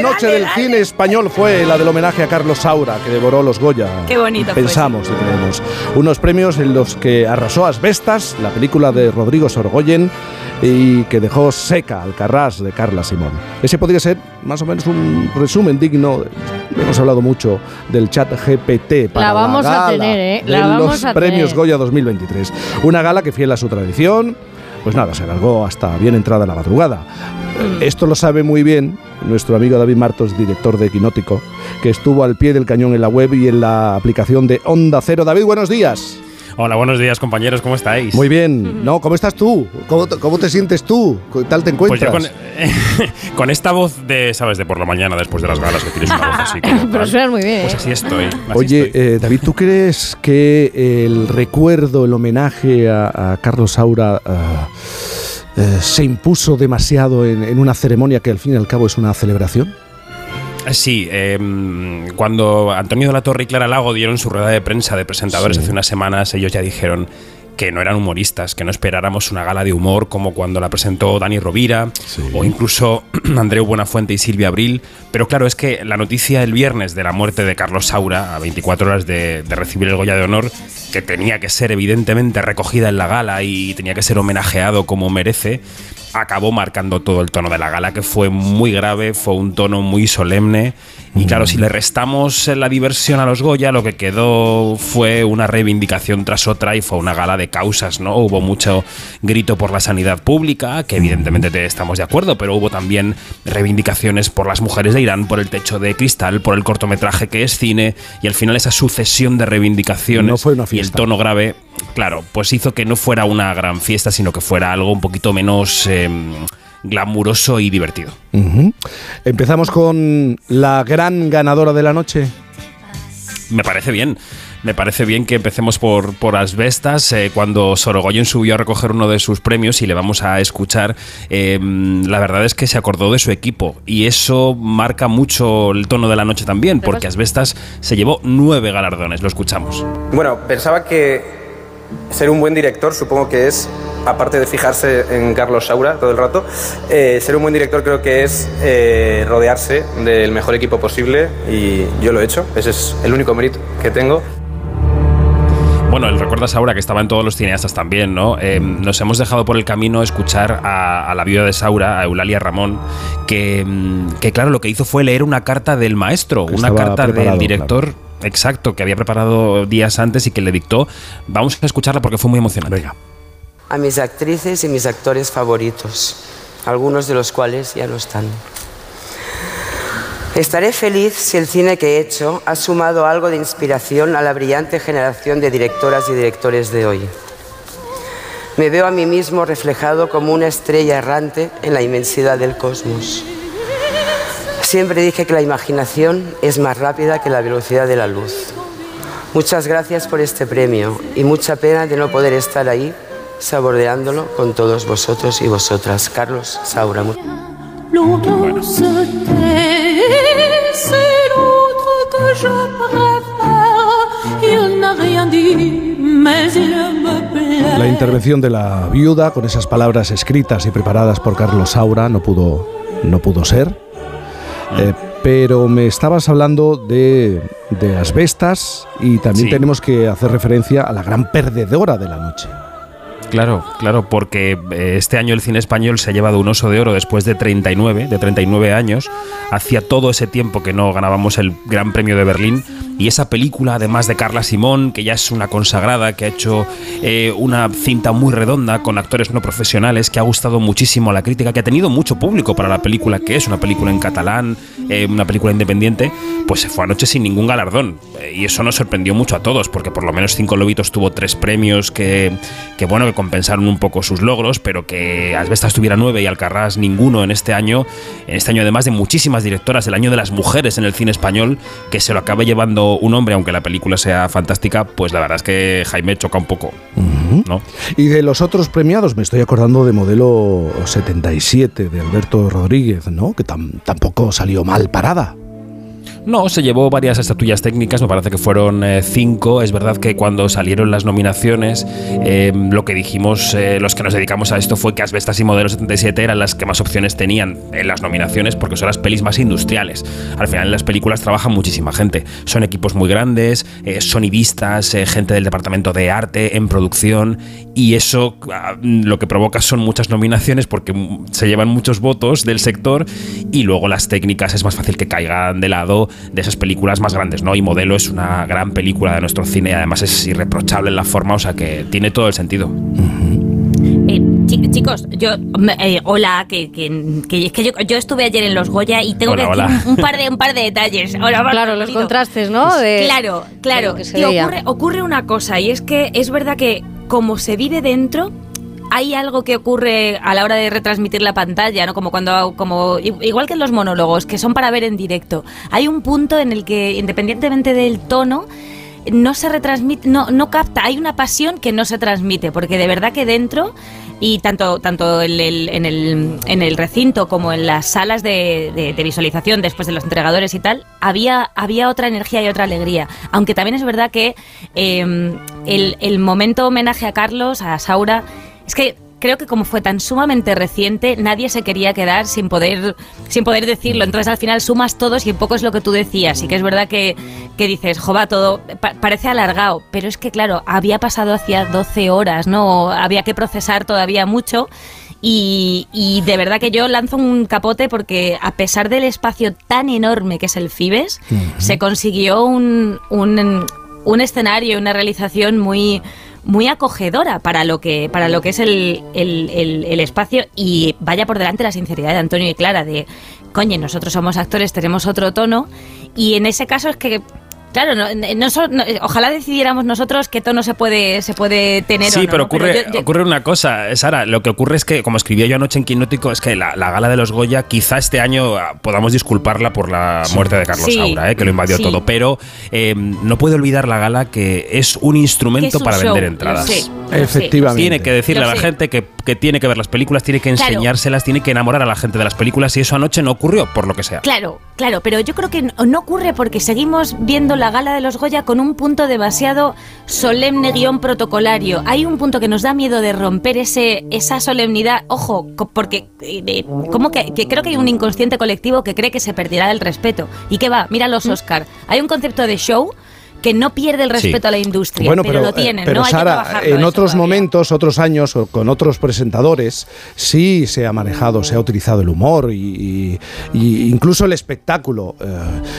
noche del cine español fue la del homenaje a Carlos Saura, que devoró los Goya. Qué bonito fue, Pensamos y creemos. Unos premios en los que arrasó Asbestas, la película de Rodrigo Sorgoyen, y que dejó seca al carras de Carla Simón. Ese podría ser más o menos un resumen digno. Hemos hablado mucho del chat GPT para la vamos a tener, ¿eh? de los premios Goya 2023. Una gala que fiel a su tradición, pues nada, se alargó hasta bien entrada la madrugada. Mm. Esto lo sabe muy bien nuestro amigo David Martos, director de Equinótico, que estuvo al pie del cañón en la web y en la aplicación de Onda Cero. David, buenos días. Hola, buenos días compañeros, ¿cómo estáis? Muy bien. No, ¿cómo estás tú? ¿Cómo, cómo te sientes tú? ¿Qué tal te pues encuentras? con, esta voz de, ¿sabes? De por la mañana después de las galas que tienes una voz así. Pero suena muy bien. Pues así estoy. Oye, Eh, David, ¿tú crees que el recuerdo, el homenaje a, Carlos Saura eh, se impuso demasiado en una ceremonia que al fin y al cabo es una celebración? Sí, em, cuando Antonio de la Torre y Clara Lago dieron su rueda de prensa de presentadores hace unas semanas, ellos ya dijeron que no eran humoristas, que no esperáramos una gala de humor como cuando la presentó Dani Rovira o incluso Andreu Buenafuente y Silvia Abril. Pero claro, es que la noticia el viernes de la muerte de Carlos Saura, a 24 horas de, de recibir el Goya de Honor, que tenía que ser evidentemente recogida en la gala y tenía que ser homenajeado como merece, acabó marcando todo el tono de la gala, que fue muy grave, fue un tono muy solemne. Y claro, si le restamos la diversión a los Goya, lo que quedó fue una reivindicación tras otra y fue una gala de causas, ¿no? Hubo mucho grito por la sanidad pública, que evidentemente estamos de acuerdo, pero hubo también reivindicaciones por las mujeres de Irán, por el techo de cristal, por el cortometraje que es cine, y al final esa sucesión de reivindicaciones y el tono grave, claro, pues hizo que no fuera una gran fiesta, sino que fuera algo un poquito menos... Em, glamuroso y divertido. Empezamos con la gran ganadora de la noche. Me parece bien. Me parece bien que empecemos por, por Asbestas, eh, cuando Sorogoyen subió a recoger uno de sus premios y le vamos a escuchar. Em, la verdad es que se acordó de su equipo y eso marca mucho el tono de la noche también, porque Asbestas se llevó nueve galardones. Lo escuchamos. Bueno, pensaba que ser un buen director supongo que es aparte de fijarse en Carlos Saura todo el rato, eh, ser un buen director creo que es eh, rodearse del mejor equipo posible y yo lo he hecho, ese es el único mérito que tengo. Bueno, el recuerdas ahora que estaba en todos los cineastas también, ¿no? Eh, nos hemos dejado por el camino escuchar a, la viuda de Saura, a Eulalia Ramón, que, mm, que, claro, lo que hizo fue leer una carta del maestro, una carta del director. Exacto, que había preparado días antes y que le dictó. Vamos a escucharla porque fue muy emocionante. Venga a mis actrices y mis actores favoritos, algunos de los cuales ya no están. Estaré feliz si el cine que he hecho ha sumado algo de inspiración a la brillante generación de directoras y directores de hoy. Me veo a mí mismo reflejado como una estrella errante en la inmensidad del cosmos. Siempre dije que la imaginación es más rápida que la velocidad de la luz. Muchas gracias por este premio y mucha pena de no poder estar ahí saboreándolo con todos vosotros y vosotras. Carlos Saura. La intervención de la viuda con esas palabras escritas y preparadas por Carlos Saura no pudo, no pudo ser. Eh, pero me estabas hablando de, de asbestas y también tenemos que hacer referencia a la gran perdedora de la noche. Claro, claro, porque eh, este año el cine español se ha llevado un oso de oro después de 39, de 39 años. Hacía todo ese tiempo que no ganábamos el Gran Premio de Berlín. Y esa película, además de Carla Simón, que ya es una consagrada, que ha hecho eh, una cinta muy redonda con actores no profesionales, que ha gustado muchísimo a la crítica, que ha tenido mucho público para la película, que es una película en catalán, eh, una película independiente, pues se fue anoche sin ningún galardón. y eso nos sorprendió mucho a todos, porque por lo menos Cinco Lobitos tuvo tres premios que, que bueno, que compensaron un poco sus logros, pero que Asbestas tuviera nueve y Alcarrás ninguno en este año, en este año además de muchísimas directoras, el año de las mujeres en el cine español, que se lo acabe llevando un hombre, aunque la película sea fantástica, pues la verdad es que Jaime choca un poco. ¿no? Y de los otros premiados, me estoy acordando de Modelo 77 de Alberto Rodríguez, ¿no? que tampoco salió mal parada. No, se llevó varias estatuillas técnicas, me parece que fueron eh, cinco. Es verdad que cuando salieron las nominaciones, eh, lo que dijimos eh, los que nos dedicamos a esto fue que Asbestas y Modelo 77 eran las que más opciones tenían en las nominaciones porque son las pelis más industriales. Al final en las películas trabaja muchísima gente. Son equipos muy grandes, sonidistas, gente del departamento de arte, en producción, y eso ah, lo que provoca son muchas nominaciones porque se llevan muchos votos del sector y luego las técnicas es más fácil que caigan de lado de esas películas más grandes, ¿no? Y Modelo es una gran película de nuestro cine, además es irreprochable en la forma, o sea que tiene todo el sentido. Eh, chicos, yo eh, hola, que, que, que, yo, estuve ayer en los Goya y tengo que decir un, par de un par de detalles. claro, los contrastes, ¿no? claro, claro. ocurre, ocurre una cosa y es que es verdad que como se vive dentro, hay algo que ocurre a la hora de retransmitir la pantalla, ¿no? Como cuando, como igual que en los monólogos, que son para ver en directo. Hay un punto en el que, independientemente del tono, no se retransmite, no, no capta, hay una pasión que no se transmite, porque de verdad que dentro y tanto, tanto en, el, en, el, en el recinto como en las salas de, visualización después de los entregadores y tal, había, había otra energía y otra alegría. Aunque también es verdad que em, el, el momento homenaje a Carlos, a Saura, es que creo que como fue tan sumamente reciente, nadie se quería quedar sin poder, sin poder decirlo. Entonces al final sumas todos y un poco es lo que tú decías. Y que es verdad que, que dices, jova, todo parece alargado. Pero es que, claro, había pasado hacía 12 horas, ¿no? Había que procesar todavía mucho. Y, y, de verdad que yo lanzo un capote porque a pesar del espacio tan enorme que es el Fibes, se consiguió un, un, un escenario, una realización muy muy acogedora para lo que, para lo que es el, el, espacio y vaya por delante la sinceridad de Antonio y Clara de, coño, nosotros somos actores, tenemos otro tono y en ese caso es que Claro, no, ojalá decidiéramos nosotros qué tono se puede, se puede tener. Sí, pero, ocurre, ocurre una cosa, Sara. Lo que ocurre es que, como escribía yo anoche en Quinótico, es que la, gala de los Goya, quizá este año ah, podamos disculparla por la muerte de Carlos Saura, eh, que lo invadió todo. Pero eh, no puede olvidar la gala que es un instrumento para vender entradas. Efectivamente. Tiene que decirle a la gente que, tiene que ver las películas, tiene que enseñárselas, tiene que enamorar a la gente de las películas. Y eso anoche no ocurrió, por lo que sea. Claro, claro, pero yo creo que no ocurre porque seguimos viendo la gala de los Goya con un punto demasiado solemne guion protocolario. Hay un punto que nos da miedo de romper ese, esa solemnidad. Ojo, porque eh, como que, creo que hay un inconsciente colectivo que cree que se perderá el respeto. ¿Y qué va? Mira los mm. Oscar. Hay un concepto de show que no pierde el respeto a la industria, bueno, pero, lo eh, tienen. Pero Sara, en otros momentos, otros años, con otros presentadores, sí se ha manejado, se ha utilizado el humor y, incluso el espectáculo. Eh,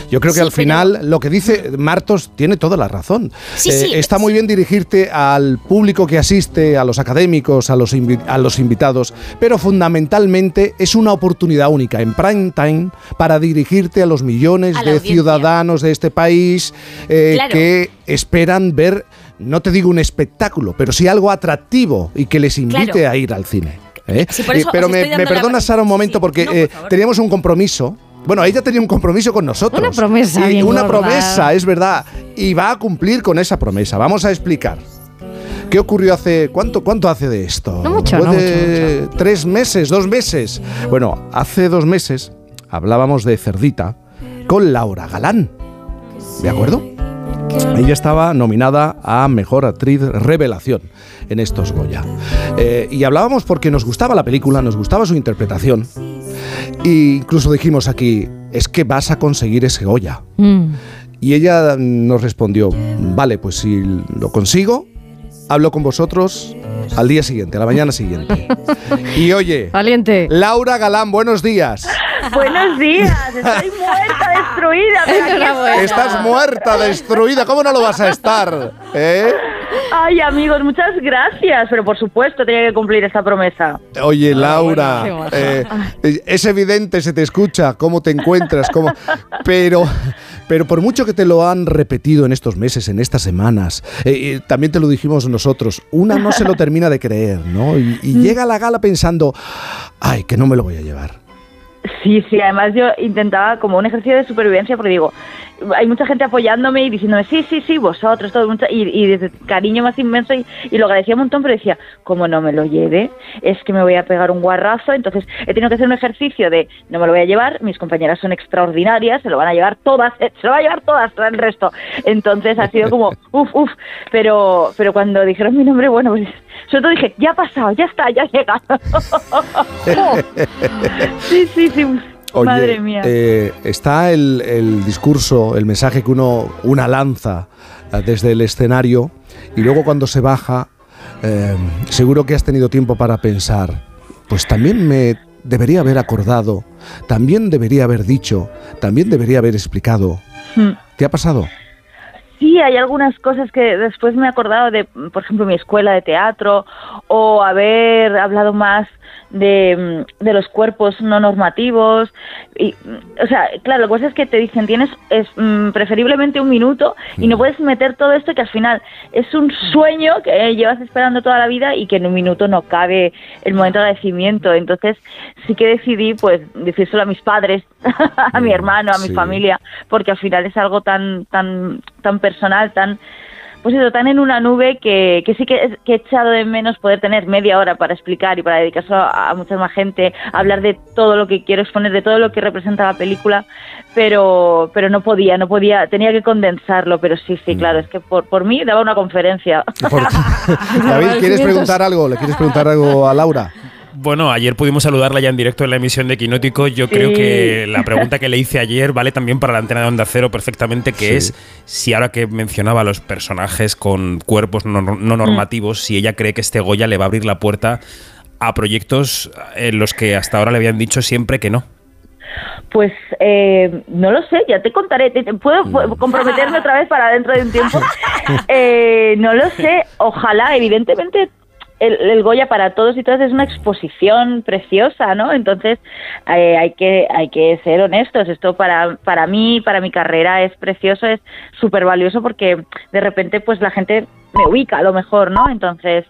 yo creo que al final lo que dice Martos tiene toda la razón. Eh, está muy bien dirigirte al público que asiste, a los académicos, a los, a los invitados, pero fundamentalmente es una oportunidad única en prime time para dirigirte a los millones de ciudadanos de este país que esperan ver, no te digo un espectáculo, pero sí algo atractivo y que les invite a ir al cine. ¿eh? pero me, perdonas, Sara, un momento, porque eh, teníamos un compromiso. Bueno, ella tenía un compromiso con nosotros. Una promesa. una promesa, es verdad. Y va a cumplir con esa promesa. Vamos a explicar. ¿Qué ocurrió hace cuánto cuánto hace de esto? No mucho, no mucho, Tres meses, dos meses. Bueno, hace dos meses hablábamos de Cerdita con Laura Galán. ¿De acuerdo? Ella estaba nominada a Mejor Actriz Revelación en estos Goya. Eh, y hablábamos porque nos gustaba la película, nos gustaba su interpretación. E incluso dijimos aquí, es que vas a conseguir ese Goya. Mm. Y ella nos respondió, vale, pues si lo consigo, hablo con vosotros al día siguiente, a la mañana siguiente. Y oye, Valiente. Laura Galán, buenos días. Buenos días, estoy muerta, destruida. Estás muerta, destruida, ¿cómo no lo vas a estar? ¿Eh? Ay, amigos, muchas gracias, pero por supuesto tenía que cumplir esta promesa. Oye, Laura, eh, es evidente, se te escucha cómo te encuentras, cómo, pero, pero por mucho que te lo han repetido en estos meses, en estas semanas, eh, también te lo dijimos nosotros, una no se lo termina de creer, ¿no? Y, y llega a la gala pensando, ay, que no me lo voy a llevar Sí, sí, además yo intentaba como un ejercicio de supervivencia porque digo, hay mucha gente apoyándome y diciéndome, sí, sí, sí, vosotros, todo, mucho, y, y desde cariño más inmenso, y, y, lo agradecía un montón, pero decía, como no me lo lleve, es que me voy a pegar un guarrazo, entonces he tenido que hacer un ejercicio de, no me lo voy a llevar, mis compañeras son extraordinarias, se lo van a llevar todas, se lo va a llevar todas, el resto, entonces ha sido como, uff, uff, pero, pero cuando dijeron mi nombre, bueno, pues sobre todo dije, ya ha pasado, ya está, ya ha llegado. sí, sí, sí. Madre mía. Eh, está el, el, discurso, el mensaje que uno una lanza eh, desde el escenario y luego cuando se baja, eh, seguro que has tenido tiempo para pensar, pues también me debería haber acordado, también debería haber dicho, también debería haber explicado. Hmm. ¿Qué ha pasado? sí hay algunas cosas que después me he acordado de, por ejemplo, mi escuela de teatro o haber hablado más de, de, los cuerpos no normativos. Y, o sea, claro, lo que pasa es que te dicen, tienes es, mm, preferiblemente un minuto y no puedes meter todo esto que al final es un sueño que llevas esperando toda la vida y que en un minuto no cabe el momento de agradecimiento. Entonces sí que decidí pues decírselo a mis padres, a mi hermano, a mi Sí. familia, porque al final es algo tan, tan, tan personal, tan pues eso, tan en una nube que, que sí que, que he echado de menos poder tener media hora para explicar y para dedicarse a, a mucha más gente, hablar de todo lo que quiero exponer, de todo lo que representa la película, pero pero no podía, no podía, tenía que condensarlo, pero sí, sí, claro, es que por, por mí daba una conferencia. David, ¿quieres preguntar algo? ¿Le quieres preguntar algo a Laura? Bueno, ayer pudimos saludarla ya en directo en la emisión de Quinótico. Yo Sí. creo que la pregunta que le hice ayer vale también para la antena de Onda Cero perfectamente, que Sí. es si ahora que mencionaba a los personajes con cuerpos no, no normativos, si ella cree que este Goya le va a abrir la puerta a proyectos en los que hasta ahora le habían dicho siempre que no. Pues eh, no lo sé, ya te contaré. ¿Puedo, puedo comprometerme otra vez para dentro de un tiempo? Eh, no lo sé. Ojalá, evidentemente, el, el Goya para todos y todas es una exposición preciosa, ¿no? Entonces eh, hay que hay que ser honestos. Esto para para mí, para mi carrera es precioso, es súper valioso porque de repente pues la gente me ubica a lo mejor, ¿no? Entonces,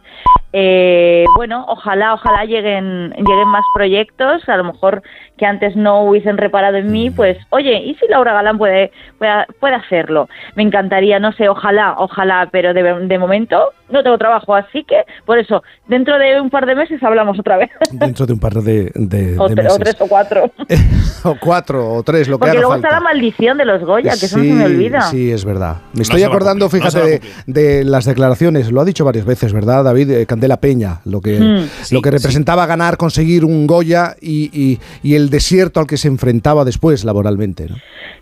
eh, bueno, ojalá, ojalá lleguen, lleguen más proyectos, a lo mejor que antes no hubiesen reparado en mí, pues, oye, ¿y si Laura Galán puede, puede, puede hacerlo? Me encantaría, no sé, ojalá, ojalá, pero de, de momento no tengo trabajo, así que, por eso, dentro de un par de meses hablamos otra vez, Dentro de un par de, de- o, de tre- o meses. tres o cuatro, o cuatro o tres, lo que porque haga luego falta. está la maldición de los Goya, que eso no se me olvida. Sí, es verdad. Me No estoy acordando, no fíjate, de las declaraciones. Lo ha dicho varias veces, ¿verdad, David? Eh, Candela Peña, lo que, Hmm. Sí, lo que sí. representaba ganar, conseguir un Goya y, y- y el desierto al que se enfrentaba después laboralmente. ¿no?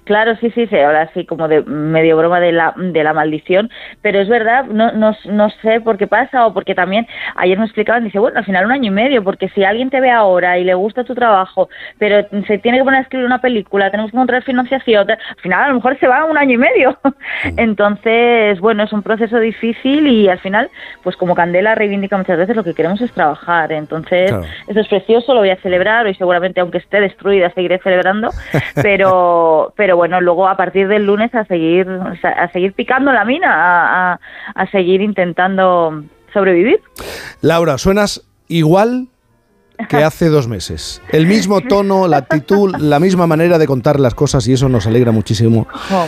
Claro, sí, sí, se habla así como de medio broma de la, de la maldición, pero es verdad, no, no, no sé por qué pasa o porque también ayer me explicaban, dice, bueno, al final un año y medio, porque si alguien te ve ahora y le gusta tu trabajo, pero se tiene que poner a escribir una película, tenemos que encontrar financiación, al final a lo mejor se va un año y medio. Entonces, bueno, es un proceso difícil y al final, pues como Candela reivindica muchas veces, lo que queremos es trabajar. Entonces, Claro. eso es precioso, lo voy a celebrar y seguramente aunque esté destruida seguiré celebrando, pero pero bueno, luego a partir del lunes a seguir a seguir picando la mina, a, a- a seguir intentando sobrevivir. Laura, suenas igual que hace dos meses. El mismo tono, la actitud, la misma manera de contar las cosas y eso nos alegra muchísimo.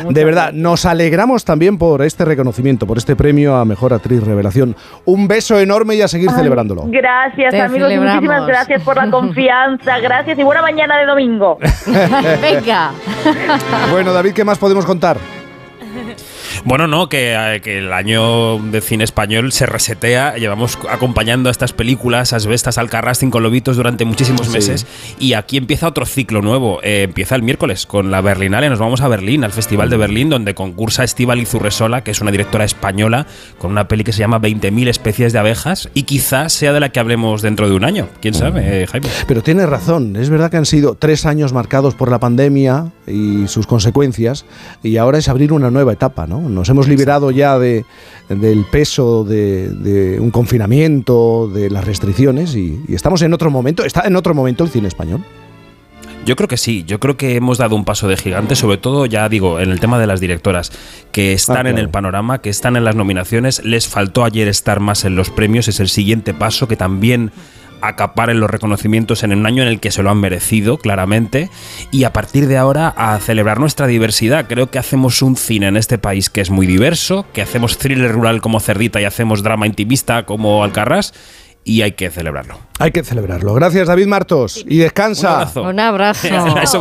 De verdad, gracias. nos alegramos también por este reconocimiento, por este premio a Mejor Actriz Revelación. Un beso enorme y a seguir celebrándolo. Gracias Te amigos, celebramos. muchísimas gracias por la confianza, gracias y buena mañana de domingo. Venga. Bueno, David, ¿qué más podemos contar? Bueno, no, que, eh, que el año de cine español se resetea. Llevamos acompañando a estas películas, Asbestas, Alcarrás, Cinco Lobitos durante muchísimos Sí. meses. Y aquí empieza otro ciclo nuevo. Eh, empieza el miércoles con la Berlinale. Nos vamos a Berlín, al Festival de Berlín, donde concursa Estíbal Izurresola, que es una directora española, con una peli que se llama 20.000 especies de abejas. Y quizás sea de la que hablemos dentro de un año. ¿Quién sabe, eh, Jaime? Pero tienes razón, es verdad que han sido tres años marcados por la pandemia y sus consecuencias y ahora es abrir una nueva etapa, ¿no? Nos hemos liberado ya de, del peso de, de un confinamiento, de las restricciones y, y estamos en otro momento, está en otro momento el cine español. Yo creo que sí, yo creo que hemos dado un paso de gigante, sobre todo, ya digo, en el tema de las directoras, que están Ah, en claro. el panorama, que están en las nominaciones, les faltó ayer estar más en los premios, es el siguiente paso que también acaparen los reconocimientos en un año en el que se lo han merecido, claramente, y a partir de ahora a celebrar nuestra diversidad. Creo que hacemos un cine en este país que es muy diverso, que hacemos thriller rural como Cerdita y hacemos drama intimista como Alcarrás, y hay que celebrarlo. Hay que celebrarlo. Gracias, David Martos. Y descansa. Un abrazo.